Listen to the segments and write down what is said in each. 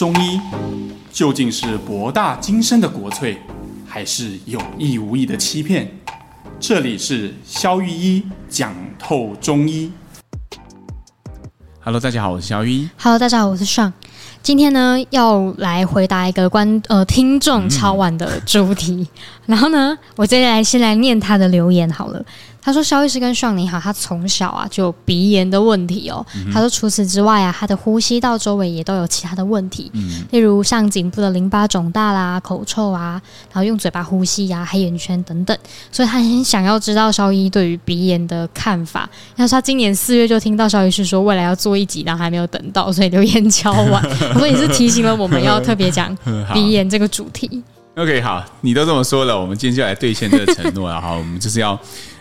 中医究竟是博大精深的国粹，还是有意无意的欺骗？这里是肖玉一讲透中医。Hello，大家好，我是肖玉一。Hello，大家好，我是 Sean。今天呢，要来回答一个观呃听众敲碗的主题。嗯、然后呢，我接下来先来念他的留言好了。他说：“肖医师跟 Sean 你好，他从小啊就有鼻炎的问题哦。嗯、他说除此之外啊，他的呼吸道周围也都有其他的问题，嗯、例如像颈部的淋巴肿大啦、口臭啊，然后用嘴巴呼吸呀、啊、黑眼圈等等。所以他很想要知道肖医对于鼻炎的看法。他说他今年四月就听到肖医师说未来要做一集，然后还没有等到，所以留言敲完。我说也是提醒了我们要特别讲 鼻炎这个主题。OK，好，你都这么说了，我们今天就来兑现这个承诺了哈。我们就是要。”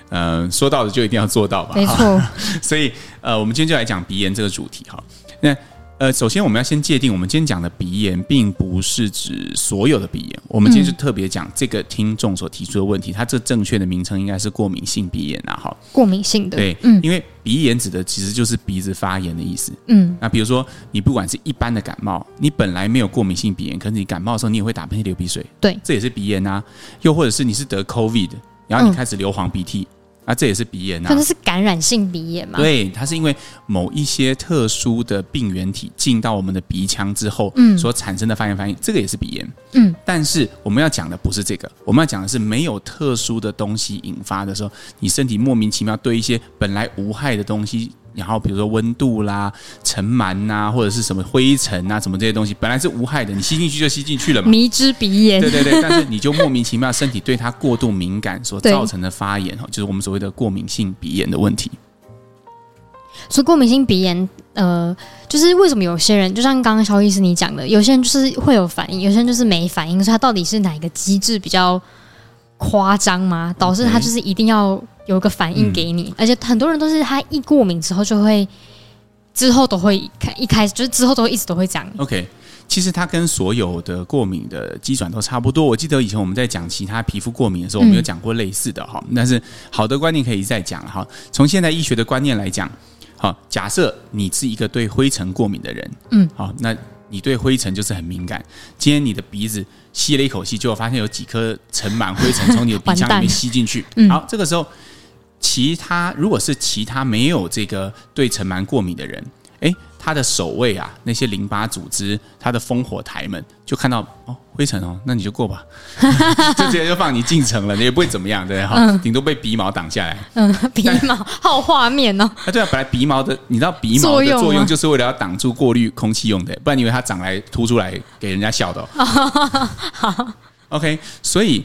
嗯、呃，说到的就一定要做到吧？没错。所以，呃，我们今天就来讲鼻炎这个主题哈。那，呃，首先我们要先界定，我们今天讲的鼻炎，并不是指所有的鼻炎。我们今天是特别讲这个听众所提出的问题，它这正确的名称应该是过敏性鼻炎啊。哈，过敏性的。对，嗯，因为鼻炎指的其实就是鼻子发炎的意思。嗯，那比如说你不管是一般的感冒，你本来没有过敏性鼻炎，可是你感冒的时候你也会打喷嚏、流鼻水，对，这也是鼻炎啊。又或者是你是得 COVID，然后你开始流黄鼻涕。啊、这也是鼻炎啊，它是感染性鼻炎嘛？对，它是因为某一些特殊的病原体进到我们的鼻腔之后，嗯，所产生的发炎反应，这个也是鼻炎。嗯，但是我们要讲的不是这个，我们要讲的是没有特殊的东西引发的时候，你身体莫名其妙对一些本来无害的东西。然后比如说温度啦、尘螨呐，或者是什么灰尘啊，什么这些东西，本来是无害的，你吸进去就吸进去了嘛。迷之鼻炎。对对对，但是你就莫名其妙身体对它过度敏感所 造成的发炎哈，就是我们所谓的过敏性鼻炎的问题。所以过敏性鼻炎，呃，就是为什么有些人，就像刚刚肖医师你讲的，有些人就是会有反应，有些人就是没反应，所以他到底是哪一个机制比较夸张吗？导致他就是一定要。有个反应给你，嗯、而且很多人都是他一过敏之后就会，之后都会开一开始就是之后都会一直都会讲。OK，其实它跟所有的过敏的机转都差不多。我记得以前我们在讲其他皮肤过敏的时候，我们有讲过类似的哈。嗯、但是好的观念可以再讲哈。从现在医学的观念来讲，好，假设你是一个对灰尘过敏的人，嗯，好，那你对灰尘就是很敏感。今天你的鼻子吸了一口气，就发现有几颗尘螨灰尘从你的鼻腔里面 吸进去。嗯、好，这个时候。其他如果是其他没有这个对尘螨过敏的人，诶，他的守卫啊，那些淋巴组织，他的烽火台们就看到哦灰尘哦，那你就过吧，就直接就放你进城了，你也不会怎么样，对哈，嗯、顶多被鼻毛挡下来。嗯，鼻毛好画面哦。啊，对啊，本来鼻毛的，你知道鼻毛的作用就是为了要挡住过滤空气用的，不然你以为它长来凸出来给人家笑的、哦。好，OK，所以。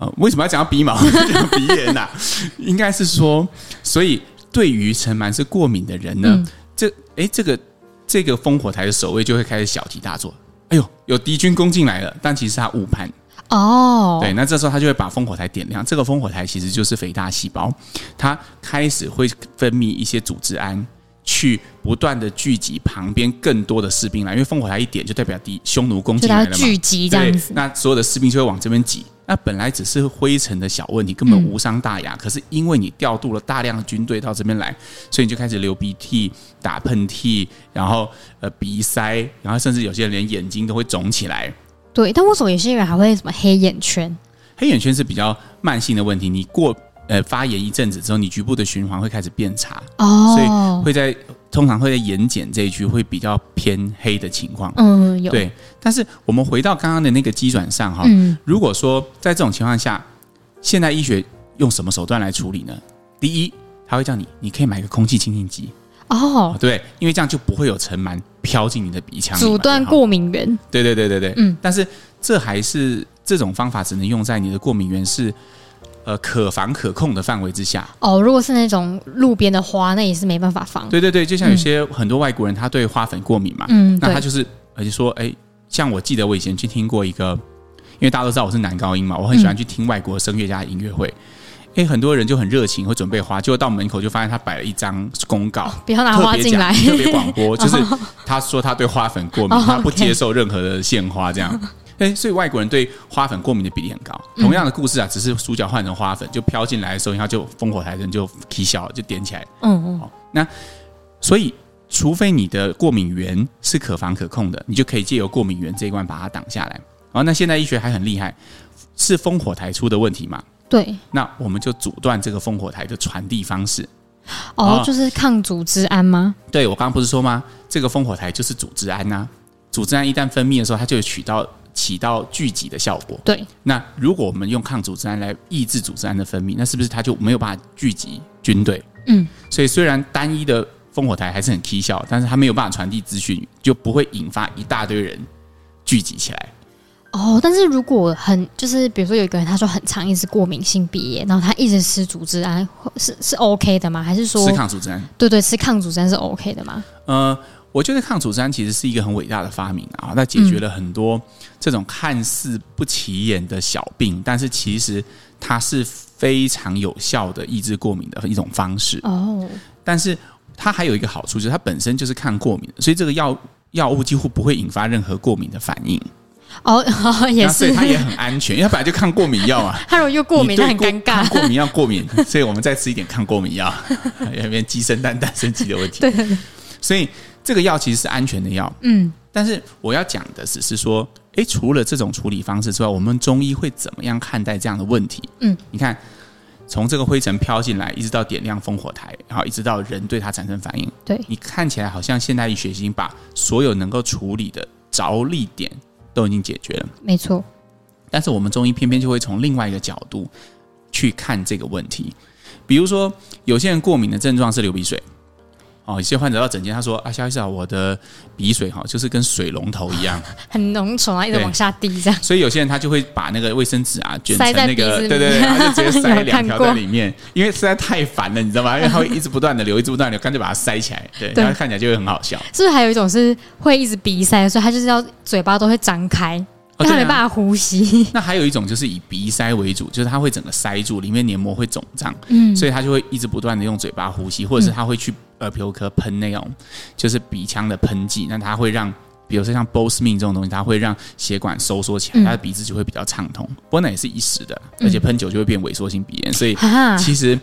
呃，为什么要讲到鼻毛、讲鼻炎呢、啊？应该是说，所以对于尘螨是过敏的人呢，嗯、这哎，这个这个烽火台的守卫就会开始小题大做。哎呦，有敌军攻进来了，但其实他误判哦。对，那这时候他就会把烽火台点亮。这个烽火台其实就是肥大细胞，它开始会分泌一些组织胺，去不断的聚集旁边更多的士兵来，因为烽火台一点就代表敌匈奴攻进来了嘛，聚集这样子。那所有的士兵就会往这边挤。那本来只是灰尘的小问题，根本无伤大雅。嗯、可是因为你调度了大量的军队到这边来，所以你就开始流鼻涕、打喷嚏，然后呃鼻塞，然后甚至有些人连眼睛都会肿起来。对，但为什么有些人还会什么黑眼圈？黑眼圈是比较慢性的问题，你过呃发炎一阵子之后，你局部的循环会开始变差哦，所以会在。通常会在眼睑这一区会比较偏黑的情况，嗯，有对。但是我们回到刚刚的那个基转上哈，嗯，如果说在这种情况下，现代医学用什么手段来处理呢？第一，他会叫你，你可以买个空气清净机哦，对，因为这样就不会有尘螨飘进你的鼻腔，阻断过敏源。对对对对对，嗯。但是这还是这种方法只能用在你的过敏源是。呃，可防可控的范围之下哦。如果是那种路边的花，那也是没办法防。对对对，就像有些很多外国人，他对花粉过敏嘛，嗯，那他就是，而且说，哎，像我记得我以前去听过一个，因为大家都知道我是男高音嘛，我很喜欢去听外国声乐家的音乐会，哎，很多人就很热情，会准备花，结果到门口就发现他摆了一张公告，不要拿花进来，特别广播，就是他说他对花粉过敏，他不接受任何的献花这样。哎，所以外国人对花粉过敏的比例很高。同样的故事啊，只是主角换成花粉，就飘进来的时候，然后就烽火台人就起小了，就点起来。嗯嗯。好，那所以除非你的过敏源是可防可控的，你就可以借由过敏源这一关把它挡下来。哦，那现在医学还很厉害，是烽火台出的问题嘛？对，那我们就阻断这个烽火台的传递方式。哦，哦就是抗组织胺吗？对，我刚刚不是说吗？这个烽火台就是组织胺呐、啊。组织胺一旦分泌的时候，它就会起到起到聚集的效果。对，那如果我们用抗组织胺来抑制组织胺的分泌，那是不是它就没有办法聚集军队？嗯，所以虽然单一的烽火台还是很蹊跷，但是它没有办法传递资讯，就不会引发一大堆人聚集起来。哦，但是如果很就是比如说有一个人他说很长一直过敏性鼻炎，然后他一直吃组织胺，是是 OK 的吗？还是说吃抗组织胺？对对，吃抗组织胺是 OK 的吗？呃，我觉得抗组织胺其实是一个很伟大的发明啊，它解决了很多这种看似不起眼的小病，嗯、但是其实它是非常有效的抑制过敏的一种方式。哦，但是它还有一个好处，就是它本身就是抗过敏的，所以这个药药物几乎不会引发任何过敏的反应。哦，哦，也是，所以它也很安全，因为它本来就抗过敏药啊。它如果又过敏，那很尴尬。过敏药过敏，所以我们再吃一点抗过敏药，有点鸡生蛋，蛋生鸡的问题。对，所以这个药其实是安全的药。嗯，但是我要讲的只是说，诶，除了这种处理方式之外，我们中医会怎么样看待这样的问题？嗯，你看，从这个灰尘飘进来，一直到点亮烽火台，然后一直到人对它产生反应，对，你看起来好像现代医学已经把所有能够处理的着力点。都已经解决了，没错。但是我们中医偏偏就会从另外一个角度去看这个问题，比如说有些人过敏的症状是流鼻水。哦，有些患者到诊间，他说：“啊，肖医师啊，我的鼻水哈，就是跟水龙头一样，很浓稠啊，一直往下滴这样。”所以有些人他就会把那个卫生纸啊卷成那个，对对对，他就直接塞 两条在里面，因为实在太烦了，你知道吗？因为他会一直不断的流，一直不断的流，干脆把它塞起来，对，然后看起来就会很好笑。是不是还有一种是会一直鼻塞，所以他就是要嘴巴都会张开。他没办法呼吸。那还有一种就是以鼻塞为主，就是他会整个塞住，里面黏膜会肿胀，嗯，所以他就会一直不断的用嘴巴呼吸，或者是他会去耳鼻喉科喷那种就是鼻腔的喷剂，那他会让，比如说像 Bosmin 这种东西，它会让血管收缩起来，他的鼻子就会比较畅通。不过那也是一时的，而且喷久就会变萎缩性鼻炎，所以其实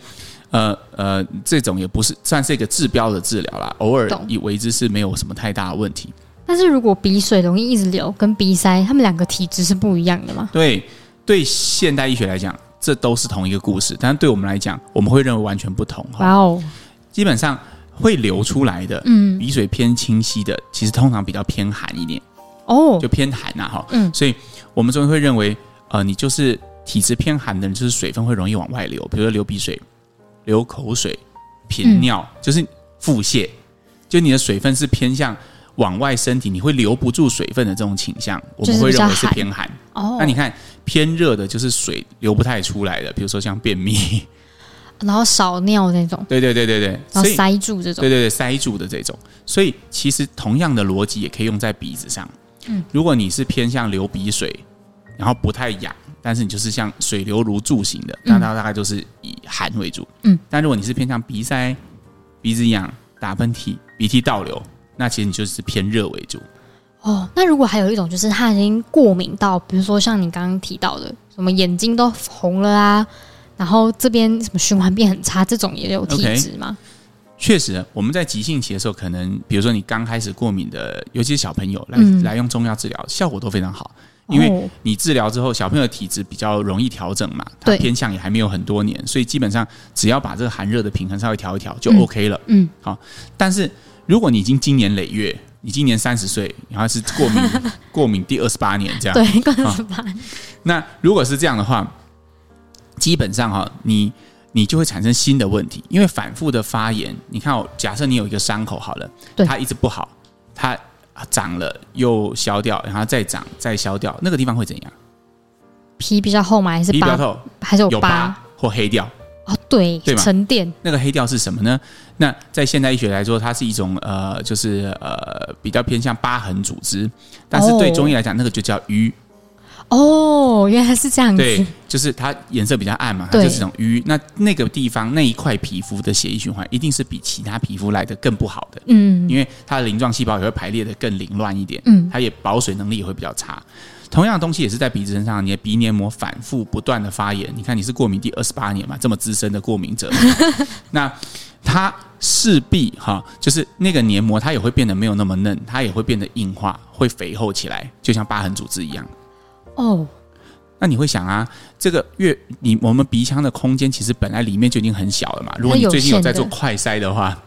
呃呃，这种也不是算是一个治标的治疗啦，偶尔以为之是没有什么太大的问题。但是如果鼻水容易一直流，跟鼻塞，他们两个体质是不一样的吗？对，对现代医学来讲，这都是同一个故事，但是对我们来讲，我们会认为完全不同。哇哦，基本上会流出来的，嗯，鼻水偏清晰的，其实通常比较偏寒一点，哦，就偏寒呐，哈，嗯，所以我们中医会认为，呃，你就是体质偏寒的人，就是水分会容易往外流，比如说流鼻水、流口水、频尿，嗯、就是腹泻，就你的水分是偏向。往外身体你会留不住水分的这种倾向，我们会认为是偏寒。哦，那你看偏热的，就是水流不太出来的，比如说像便秘，然后少尿那种。对对对对对，然后塞住这种。对对对，塞住的这种。所以其实同样的逻辑也可以用在鼻子上。嗯，如果你是偏向流鼻水，然后不太痒，但是你就是像水流如注型的，那它大概就是以寒为主。嗯，但如果你是偏向鼻塞、鼻子痒、打喷嚏、鼻涕倒流。那其实你就是偏热为主哦。那如果还有一种，就是他已经过敏到，比如说像你刚刚提到的，什么眼睛都红了啊，然后这边什么循环变很差，这种也有体质吗？Okay. 确实，我们在急性期的时候，可能比如说你刚开始过敏的，尤其是小朋友来、嗯、来用中药治疗，效果都非常好。因为你治疗之后，小朋友的体质比较容易调整嘛，他偏向也还没有很多年，所以基本上只要把这个寒热的平衡稍微调一调就 OK 了。嗯，嗯好，但是。如果你已经经年累月，你今年三十岁，然后是过敏 过敏第二十八年这样，对，过二十八年。那如果是这样的话，基本上哈，你你就会产生新的问题，因为反复的发炎。你看，假设你有一个伤口好了，它一直不好，它长了又消掉，然后再长再消掉，那个地方会怎样？皮比较厚吗？还是皮比较厚？还是有疤或黑掉？哦，对，对？沉淀那个黑掉是什么呢？那在现代医学来说，它是一种呃，就是呃比较偏向疤痕组织，但是对中医来讲，那个就叫瘀。哦，原来是这样子。对，就是它颜色比较暗嘛，它就是一种瘀。那那个地方那一块皮肤的血液循环一定是比其他皮肤来的更不好的。嗯，因为它的鳞状细胞也会排列的更凌乱一点。嗯，它也保水能力也会比较差。同样的东西也是在鼻子身上，你的鼻黏膜反复不断的发炎。你看你是过敏第二十八年嘛，这么资深的过敏者，那它势必哈，就是那个黏膜它也会变得没有那么嫩，它也会变得硬化，会肥厚起来，就像疤痕组织一样。哦，那你会想啊，这个越你我们鼻腔的空间其实本来里面就已经很小了嘛。如果你最近有在做快筛的话。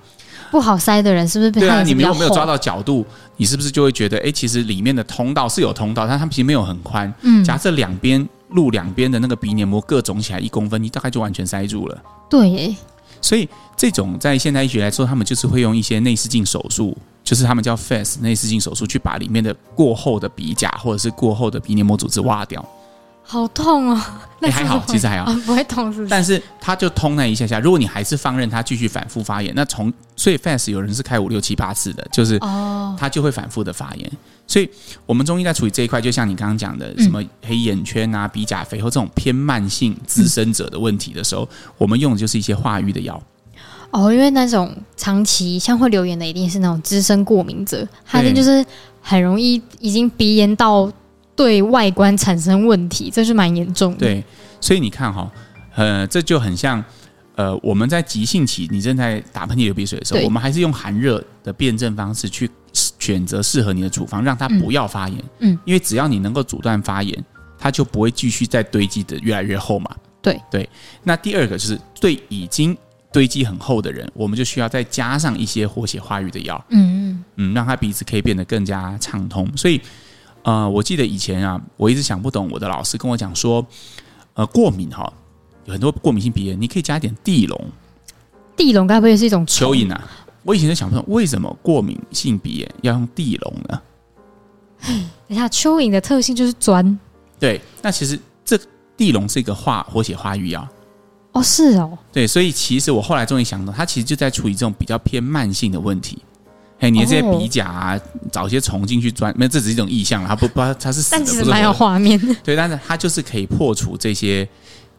不好塞的人是不是？对啊，你们有没有抓到角度？你是不是就会觉得，哎，其实里面的通道是有通道，但它其实没有很宽。嗯，假设两边路两边的那个鼻黏膜各肿起来一公分，你大概就完全塞住了。对耶，所以这种在现代医学来说，他们就是会用一些内视镜手术，就是他们叫 FACE 内视镜手术，去把里面的过厚的鼻甲或者是过厚的鼻黏膜组织挖掉。好痛哦！那还好，其实还好，不会痛，是不是？但是它就通那一下下。如果你还是放任它继续反复发炎，那从所以 fast 有人是开五六七八次的，就是哦，它就会反复的发炎。所以我们中医在处理这一块，就像你刚刚讲的，什么黑眼圈啊、鼻甲肥厚这种偏慢性滋生者的问题的时候，我们用的就是一些化瘀的药。哦，因为那种长期像会留言的，一定是那种滋生过敏者，他的就是很容易已经鼻炎到。对外观产生问题，这是蛮严重的。对，所以你看哈，呃，这就很像，呃，我们在急性期，你正在打喷嚏、流鼻水的时候，我们还是用寒热的辩证方式去选择适合你的处方，让它不要发炎。嗯，因为只要你能够阻断发炎，它就不会继续再堆积的越来越厚嘛。对对。那第二个就是对已经堆积很厚的人，我们就需要再加上一些活血化瘀的药。嗯嗯嗯，让他鼻子可以变得更加畅通。所以。呃，我记得以前啊，我一直想不懂，我的老师跟我讲说，呃，过敏哈，有很多过敏性鼻炎，你可以加一点地龙。地龙该不会是一种蚯蚓啊？我以前就想不通，为什么过敏性鼻炎要用地龙呢？等下，蚯蚓的特性就是钻。对，那其实这地龙是一个化活血化瘀药。哦，是哦。对，所以其实我后来终于想到，它其实就在处理这种比较偏慢性的问题。嘿，你的这些鼻甲啊，哦、找一些虫进去钻，没有，这只是一种意象，它不不，它是死的，但其实蛮有画面的。对，但是它就是可以破除这些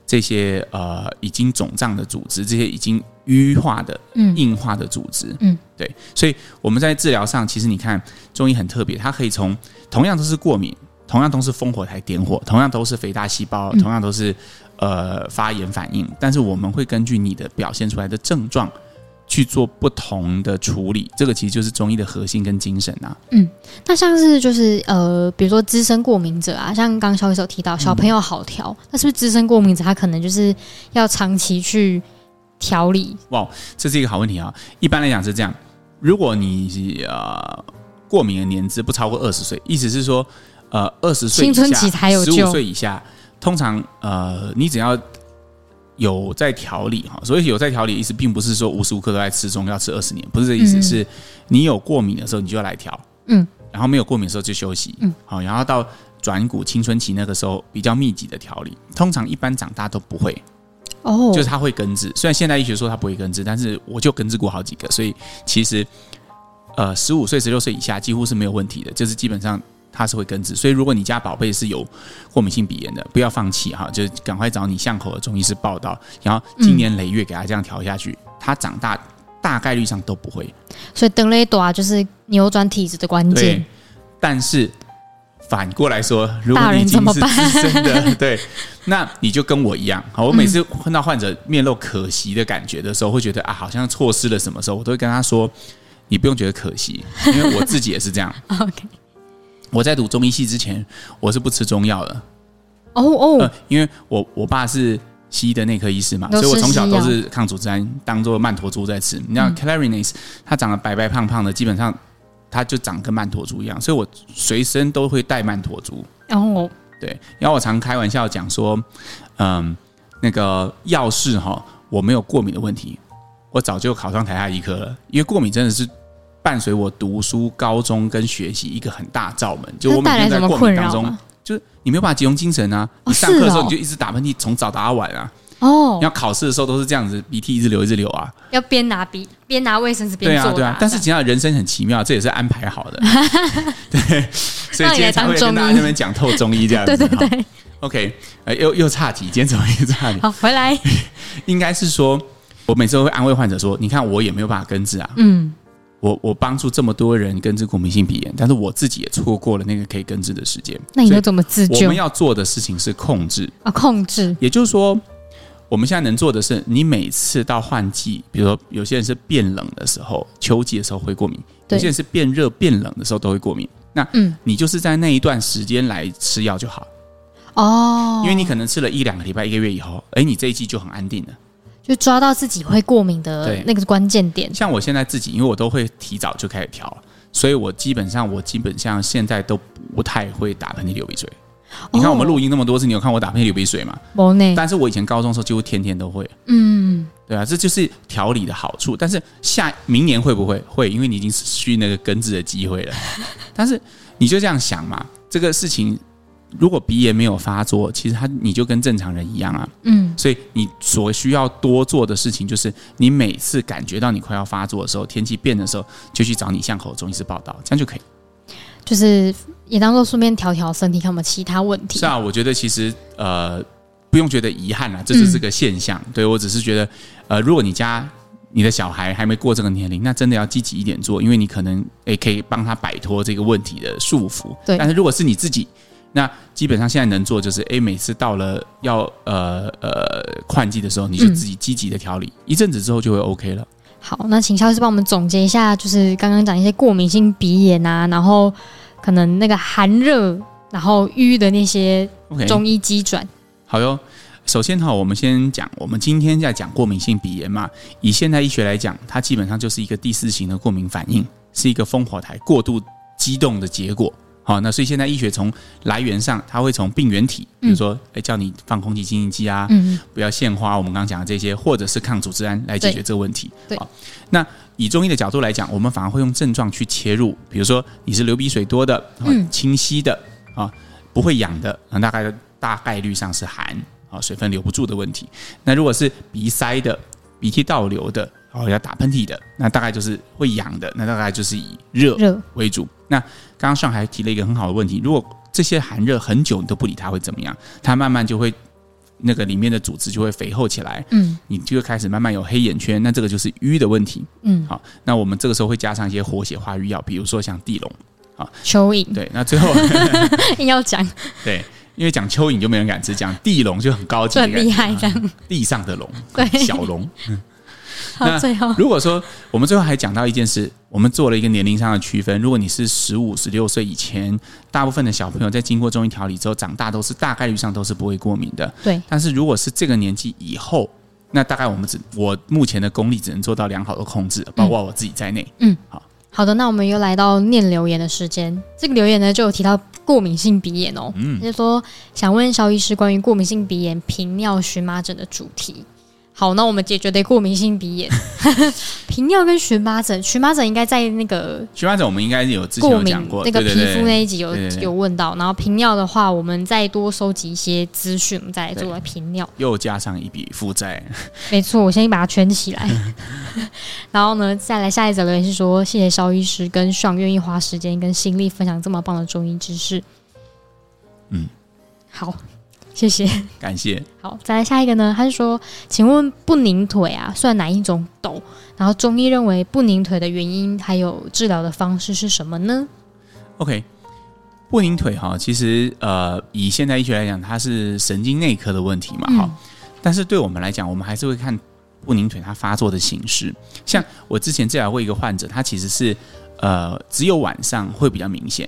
这些呃已经肿胀的组织，这些已经淤化的、嗯、硬化的组织。嗯，对，所以我们在治疗上，其实你看中医很特别，它可以从同样都是过敏，同样都是烽火台点火，同样都是肥大细胞，同样都是呃发炎反应，但是我们会根据你的表现出来的症状。去做不同的处理，这个其实就是中医的核心跟精神呐、啊。嗯，那像是就是呃，比如说资深过敏者啊，像刚刚萧医师提到小朋友好调，那、嗯、是不是资深过敏者他可能就是要长期去调理？哇，这是一个好问题啊！一般来讲是这样，如果你呃过敏的年资不超过二十岁，意思是说呃二十岁青春期才有救，十五岁以下，通常呃你只要。有在调理哈，所以有在调理的意思，并不是说无时无刻都在吃中药吃二十年，不是这意思，是你有过敏的时候，你就要来调，嗯，然后没有过敏的时候就休息，嗯，好，然后到转骨青春期那个时候比较密集的调理，通常一般长大都不会，哦，就是他会根治，虽然现代医学说他不会根治，但是我就根治过好几个，所以其实呃十五岁十六岁以下几乎是没有问题的，就是基本上。它是会根治，所以如果你家宝贝是有过敏性鼻炎的，不要放弃哈，就赶快找你巷口的中医师报道，然后今年累月给他这样调下去，他、嗯、长大大概率上都不会。所以等雷多啊，就是扭转体质的关键。对，但是反过来说，如果你已经是资深的，对，那你就跟我一样。好，我每次碰到患者面露可惜的感觉的时候，会觉得啊，好像错失了什么时候，我都会跟他说，你不用觉得可惜，因为我自己也是这样。OK。我在读中医系之前，我是不吃中药的。哦哦、呃，因为我我爸是西医的内科医师嘛，所以我从小都是抗组织胺当做曼陀珠在吃。你知道 Clarinase，它长得白白胖胖的，基本上它就长跟曼陀珠一样，所以我随身都会带曼陀珠。哦，对，然后我常开玩笑讲说，嗯，那个要是哈我没有过敏的问题，我早就考上台大医科了，因为过敏真的是。伴随我读书、高中跟学习一个很大罩门，就我每天在过敏当中，就是你没有办法集中精神啊！你上课的时候你就一直打喷嚏，从早打到晚啊！哦，你要考试的时候都是这样子，鼻涕一直流一直流啊！要边拿鼻边拿卫生纸边做。对啊，对啊。但是其实人生很奇妙，这也是安排好的。对，所以今天才会跟大家那边讲透中医这样子。对对对。OK，呃，又又岔题，今天怎么又岔题？好，回来。应该是说，我每次都会安慰患者说：“你看，我也没有办法根治啊。”嗯。我我帮助这么多人根治过敏性鼻炎，但是我自己也错过了那个可以根治的时间。那你要怎么自救？我们要做的事情是控制啊，控制。也就是说，我们现在能做的是，你每次到换季，比如说有些人是变冷的时候，秋季的时候会过敏；有些人是变热、变冷的时候都会过敏。那嗯，你就是在那一段时间来吃药就好哦，因为你可能吃了一两个礼拜、一个月以后，哎，你这一季就很安定了。就抓到自己会过敏的那个关键点。像我现在自己，因为我都会提早就开始调，所以我基本上我基本上现在都不太会打喷嚏、流鼻水。哦、你看我们录音那么多次，你有看我打喷嚏、流鼻水吗？没呢。但是我以前高中的时候几乎天天都会。嗯，对啊，这就是调理的好处。但是下明年会不会会？因为你已经失去那个根治的机会了。但是你就这样想嘛，这个事情。如果鼻炎没有发作，其实他你就跟正常人一样啊。嗯，所以你所需要多做的事情，就是你每次感觉到你快要发作的时候，天气变的时候，就去找你巷口的中医师报道，这样就可以。就是也当做顺便调调身体，看有没有其他问题。是啊，我觉得其实呃不用觉得遗憾啊，这就是个现象。嗯、对我只是觉得呃，如果你家你的小孩还没过这个年龄，那真的要积极一点做，因为你可能也可以帮他摆脱这个问题的束缚。对，但是如果是你自己。那基本上现在能做就是，哎，每次到了要呃呃换季的时候，你就自己积极的调理，嗯、一阵子之后就会 OK 了。好，那请肖医师帮我们总结一下，就是刚刚讲一些过敏性鼻炎啊，然后可能那个寒热，然后瘀的那些中医机转。Okay. 好哟，首先哈，我们先讲，我们今天在讲过敏性鼻炎嘛，以现代医学来讲，它基本上就是一个第四型的过敏反应，是一个烽火台过度激动的结果。好，那所以现在医学从来源上，它会从病原体，比如说，哎，叫你放空气清新剂啊，嗯，不要献花，我们刚刚讲的这些，或者是抗组织胺来解决这个问题。对，好，那以中医的角度来讲，我们反而会用症状去切入，比如说你是流鼻水多的，嗯，清晰的啊，不会痒的，那大概大概率上是寒啊，水分留不住的问题。那如果是鼻塞的，鼻涕倒流的。哦，要打喷嚏的，那大概就是会痒的，那大概就是以热为主。那刚刚上海提了一个很好的问题，如果这些寒热很久你都不理它，会怎么样？它慢慢就会那个里面的组织就会肥厚起来，嗯，你就会开始慢慢有黑眼圈，那这个就是瘀的问题，嗯，好，那我们这个时候会加上一些活血化瘀药，比如说像地龙，啊，蚯蚓，对，那最后 硬要讲，对，因为讲蚯蚓就没人敢吃，讲地龙就很高级，很厉害，这样。地上的龙，对，小龙。那最后，如果说我们最后还讲到一件事，我们做了一个年龄上的区分。如果你是十五、十六岁以前，大部分的小朋友在经过中医调理之后长大，都是大概率上都是不会过敏的。对。但是如果是这个年纪以后，那大概我们只我目前的功力只能做到良好的控制，包括我自己在内。嗯，好好的，那我们又来到念留言的时间。这个留言呢，就有提到过敏性鼻炎哦。嗯，就是说想问肖医师关于过敏性鼻炎频尿荨麻疹的主题。好，那我们解决的过敏性鼻炎，频尿跟荨麻疹，荨麻疹应该在那个荨麻疹，我们应该有之前有讲过那个皮肤那一集有有问到，然后频尿的话，我们再多收集一些资讯，我们再来做频尿，又加上一笔负债，没错，我先把它圈起来，然后呢，再来下一则留言是说，谢谢肖医师跟爽愿意花时间跟心力分享这么棒的中医知识，嗯，好。谢谢，感谢。好，再来下一个呢？他是说，请问不宁腿啊，算哪一种抖？然后中医认为不宁腿的原因还有治疗的方式是什么呢？OK，不宁腿哈，其实呃，以现代医学来讲，它是神经内科的问题嘛，哈、嗯。但是对我们来讲，我们还是会看不宁腿它发作的形式。像我之前治疗过一个患者，他其实是呃，只有晚上会比较明显。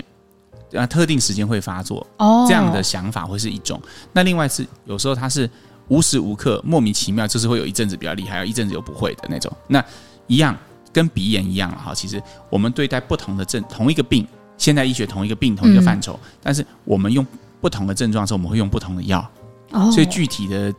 啊，特定时间会发作，哦，这样的想法会是一种。那另外是有时候它是无时无刻莫名其妙，就是会有一阵子比较厉害，有一阵子又不会的那种。那一样跟鼻炎一样了哈。其实我们对待不同的症，同一个病，现代医学同一个病，同一个范畴，嗯，但是我们用不同的症状的时候，我们会用不同的药。哦，所以具体的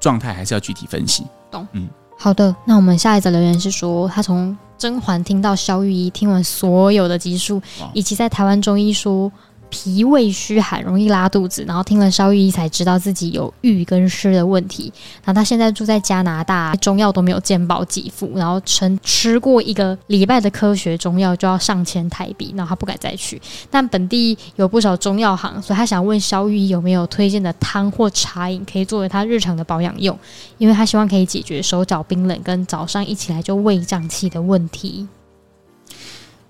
状态还是要具体分析。懂，嗯。好的，那我们下一则留言是说，他从甄嬛听到萧御医，听完所有的集数，以及在台湾中医说。脾胃虚寒，容易拉肚子，然后听了萧玉医才知道自己有郁跟湿的问题。然后他现在住在加拿大，中药都没有健保给付，然后曾吃过一个礼拜的科学中药就要上千台币，然后他不敢再去。但本地有不少中药行，所以他想问萧玉医有没有推荐的汤或茶饮可以作为他日常的保养用，因为他希望可以解决手脚冰冷跟早上一起来就胃胀气的问题。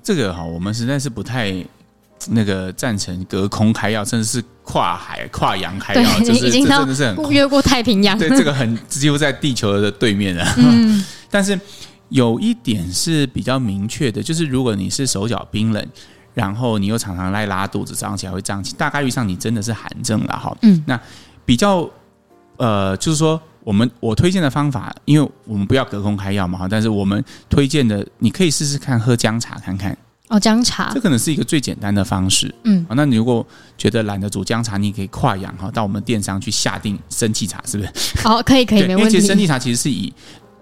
这个哈，我们实在是不太那个赞成隔空开药，甚至是跨海跨洋开药，对，就是已经真的是很越过太平洋。对，这个很几乎在地球的对面了。嗯，但是有一点是比较明确的，就是如果你是手脚冰冷，然后你又常常来拉肚子，早上起来会胀气，大概率上你真的是寒症了哈。嗯，那比较呃，就是说。我们我推荐的方法，因为我们不要隔空开药嘛，哈，但是我们推荐的，你可以试试看喝姜茶看看。哦，姜茶，这可能是一个最简单的方式。嗯，那你如果觉得懒得煮姜茶，你可以跨洋哈，到我们电商去下定生气茶，是不是？好，可以可以，没问题。因为其实生气茶其实是以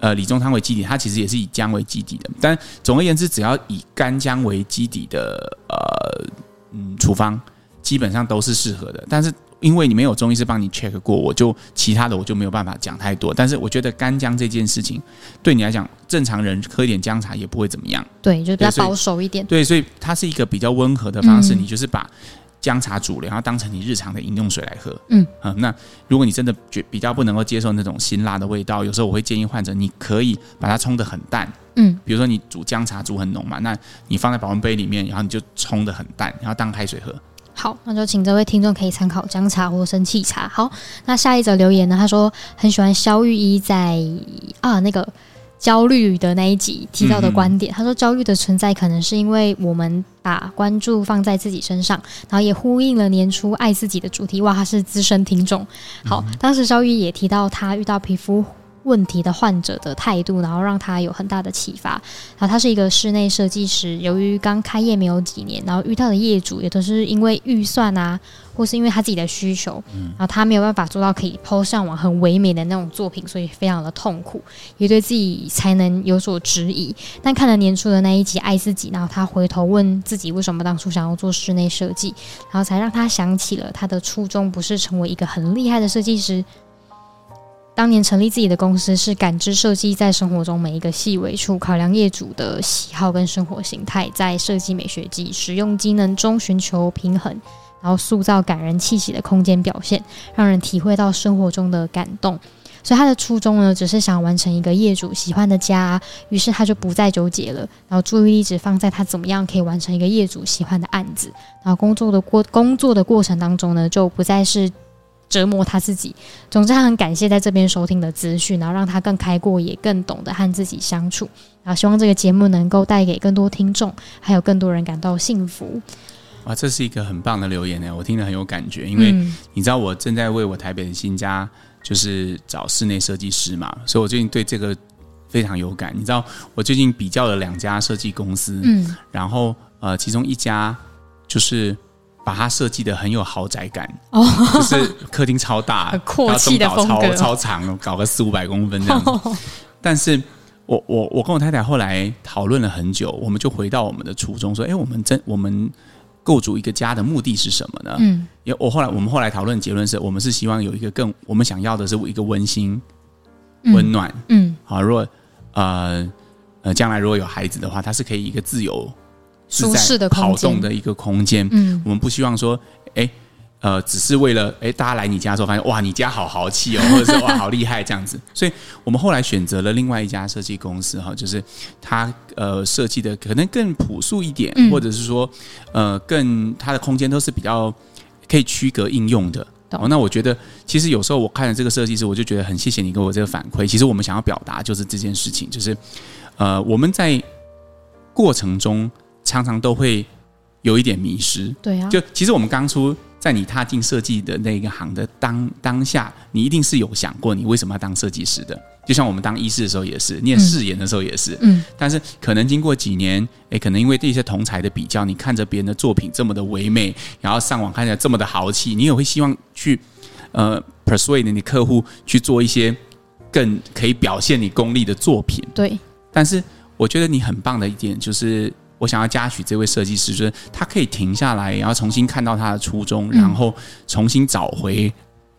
呃李中汤为基底，它其实也是以姜为基底的。但总而言之，只要以干姜为基底的呃嗯处方，基本上都是适合的。但是因为你没有中医师帮你 check 过，我就其他的我就没有办法讲太多。但是我觉得干姜这件事情对你来讲，正常人喝一点姜茶也不会怎么样。对，就比较保守一点。对，所以它是一个比较温和的方式。你就是把姜茶煮了，然后当成你日常的饮用水来喝。嗯，嗯，那如果你真的觉比较不能够接受那种辛辣的味道，有时候我会建议患者，你可以把它冲得很淡。嗯，比如说你煮姜茶煮很浓嘛，那你放在保温杯里面，然后你就冲得很淡，然后当开水喝。好，那就请这位听众可以参考姜茶或生气茶。好，那下一则留言呢？他说很喜欢肖玉一在啊那个焦虑的那一集提到的观点。嗯、他说焦虑的存在可能是因为我们把关注放在自己身上，然后也呼应了年初爱自己的主题。哇，他是资深听众。好，嗯、当时肖玉医也提到他遇到皮肤。问题的患者的态度，然后让他有很大的启发。然后他是一个室内设计师，由于刚开业没有几年，然后遇到的业主也都是因为预算啊，或是因为他自己的需求，然后他没有办法做到可以 PO 上网很唯美的那种作品，所以非常的痛苦，也对自己才能有所质疑。但看了年初的那一集《爱自己》，然后他回头问自己为什么当初想要做室内设计，然后才让他想起了他的初衷不是成为一个很厉害的设计师。当年成立自己的公司，是感知设计在生活中每一个细微处，考量业主的喜好跟生活形态，在设计美学及实用机能中寻求平衡，然后塑造感人气息的空间表现，让人体会到生活中的感动。所以他的初衷呢，只是想完成一个业主喜欢的家，于是他就不再纠结了，然后注意力只放在他怎么样可以完成一个业主喜欢的案子，然后工作的过工作的过程当中呢，就不再是。折磨他自己。总之，他很感谢在这边收听的资讯，然后让他更开阔，也更懂得和自己相处。然后，希望这个节目能够带给更多听众，还有更多人感到幸福。哇，这是一个很棒的留言呢，我听得很有感觉。因为你知道，我正在为我台北的新家就是找室内设计师嘛，所以我最近对这个非常有感。你知道，我最近比较了两家设计公司，嗯，然后呃，其中一家就是。把它设计的很有豪宅感，哦，就是客厅超大，很阔气的风格，超超长，搞个四五百公分这样子。但是我我我跟我太太后来讨论了很久，我们就回到我们的初衷，说，哎，我们真我们构筑一个家的目的是什么呢？嗯，因为我后来我们后来讨论结论是我们是希望有一个更我们想要的是一个温馨、温暖，嗯，好，如果呃呃将来如果有孩子的话，他是可以一个自由。舒适的跑动的一个空间，嗯，我们不希望说，哎，呃，只是为了哎，大家来你家的时候发现哇，你家好豪气哦，或者是哇，好厉害这样子，所以我们后来选择了另外一家设计公司哈，就是它呃设计的可能更朴素一点，或者是说呃更它的空间都是比较可以区隔应用的。哦，那我觉得其实有时候我看了这个设计师，我就觉得很谢谢你给我这个反馈。其实我们想要表达就是这件事情，就是呃我们在过程中。常常都会有一点迷失，对啊。就其实我们当初在你踏进设计的那个行的当当下，你一定是有想过你为什么要当设计师的。就像我们当医师的时候也是，念誓言的时候也是，嗯。但是可能经过几年，诶，可能因为这些同才的比较，你看着别人的作品这么的唯美，然后上网看起来这么的豪气，你也会希望去呃 persuade 你客户去做一些更可以表现你功力的作品。对。但是我觉得你很棒的一点就是。我想要嘉许这位设计师，就是他可以停下来，然后重新看到他的初衷，然后重新找回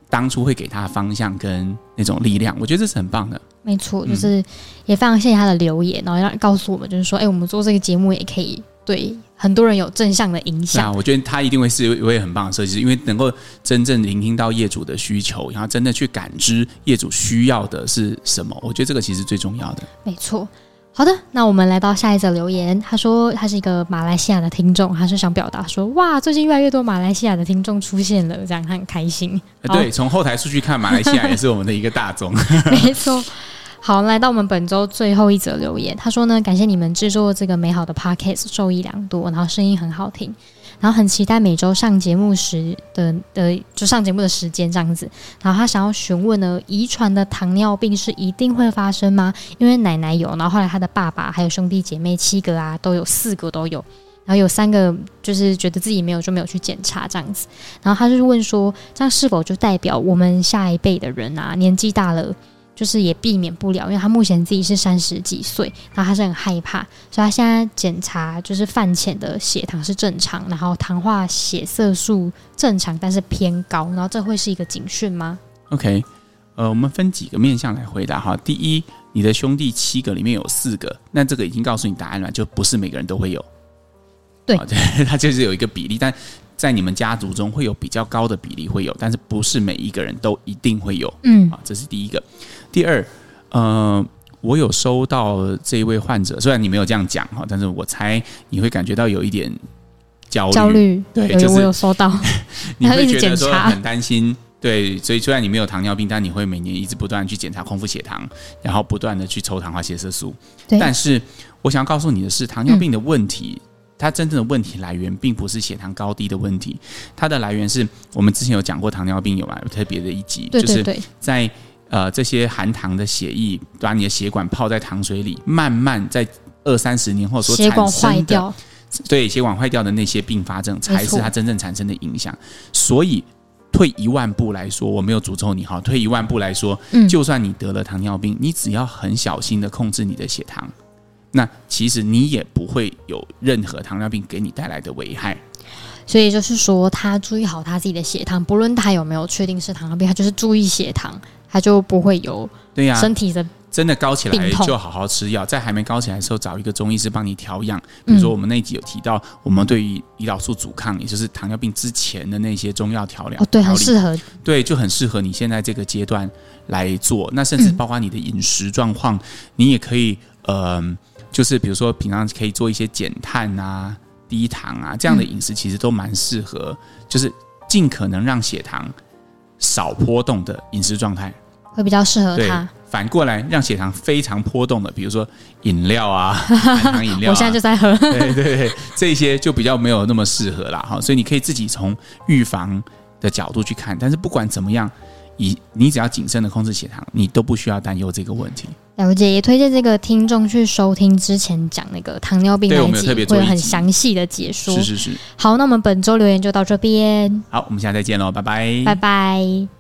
当初会给他的方向跟那种力量。我觉得这是很棒的。没错，就是也非常谢谢他的留言，然后让告诉我们，就是说，哎，我们做这个节目也可以对很多人有正向的影响。啊，我觉得他一定会是一位很棒的设计师，因为能够真正聆听到业主的需求，然后真的去感知业主需要的是什么。我觉得这个其实最重要的。没错。好的，那我们来到下一则留言。他说他是一个马来西亚的听众，他是想表达说，哇，最近越来越多马来西亚的听众出现了，这样他很开心。对，从后台数据看，马来西亚也是我们的一个大宗。没错。好，来到我们本周最后一则留言，他说呢，感谢你们制作这个美好的 podcast，受益良多，然后声音很好听。然后很期待每周上节目时的的就上节目的时间这样子。然后他想要询问呢，遗传的糖尿病是一定会发生吗？因为奶奶有，然后后来他的爸爸还有兄弟姐妹七个啊，都有四个都有，然后有三个就是觉得自己没有就没有去检查这样子。然后他就问说，这样是否就代表我们下一辈的人啊，年纪大了？就是也避免不了，因为他目前自己是三十几岁，然后他是很害怕，所以他现在检查就是饭前的血糖是正常，然后糖化血色素正常，但是偏高，然后这会是一个警讯吗？OK，呃，我们分几个面向来回答哈。第一，你的兄弟七个里面有四个，那这个已经告诉你答案了，就不是每个人都会有。对，对，他就是有一个比例，但。在你们家族中会有比较高的比例会有，但是不是每一个人都一定会有。嗯，啊，这是第一个。第二，呃，我有收到这一位患者，虽然你没有这样讲哈，但是我猜你会感觉到有一点焦虑。焦虑，对，就是我有收到，你会觉得说很担心。对，所以虽然你没有糖尿病，但你会每年一直不断去检查空腹血糖，然后不断的去抽糖化血色素。对，但是我想要告诉你的是，糖尿病的问题。嗯它真正的问题来源并不是血糖高低的问题，它的来源是我们之前有讲过糖尿病有啊，有特别的一集，对对对，就是在呃这些含糖的血液把你的血管泡在糖水里，慢慢在二三十年后所产生的，血管坏掉，对，血管坏掉的那些并发症才是它真正产生的影响。所以退一万步来说，我没有诅咒你哈，退一万步来说，嗯，就算你得了糖尿病，你只要很小心的控制你的血糖。那其实你也不会有任何糖尿病给你带来的危害，所以就是说，他注意好他自己的血糖，不论他有没有确定是糖尿病，他就是注意血糖，他就不会有对呀身体的真的高起来就好好吃药，在还没高起来的时候找一个中医师帮你调养。比如说我们那集有提到，我们对于胰岛素阻抗，也就是糖尿病之前的那些中药调疗，哦，对，很适合，对，就很适合你现在这个阶段来做。那甚至包括你的饮食状况，你也可以嗯。呃就是比如说，平常可以做一些减碳啊、低糖啊这样的饮食，其实都蛮适合。就是尽可能让血糖少波动的饮食状态，会比较适合它。反过来，让血糖非常波动的，比如说饮料啊、含糖饮料啊，我现在就在喝。对对对，这些就比较没有那么适合啦。哈。所以你可以自己从预防的角度去看，但是不管怎么样。以你只要谨慎的控制血糖，你都不需要担忧这个问题。了解，也推荐这个听众去收听之前讲那个糖尿病那一集，会有很详细的解说。是是是。好，那我们本周留言就到这边。好，我们下次再见喽，拜拜，拜拜。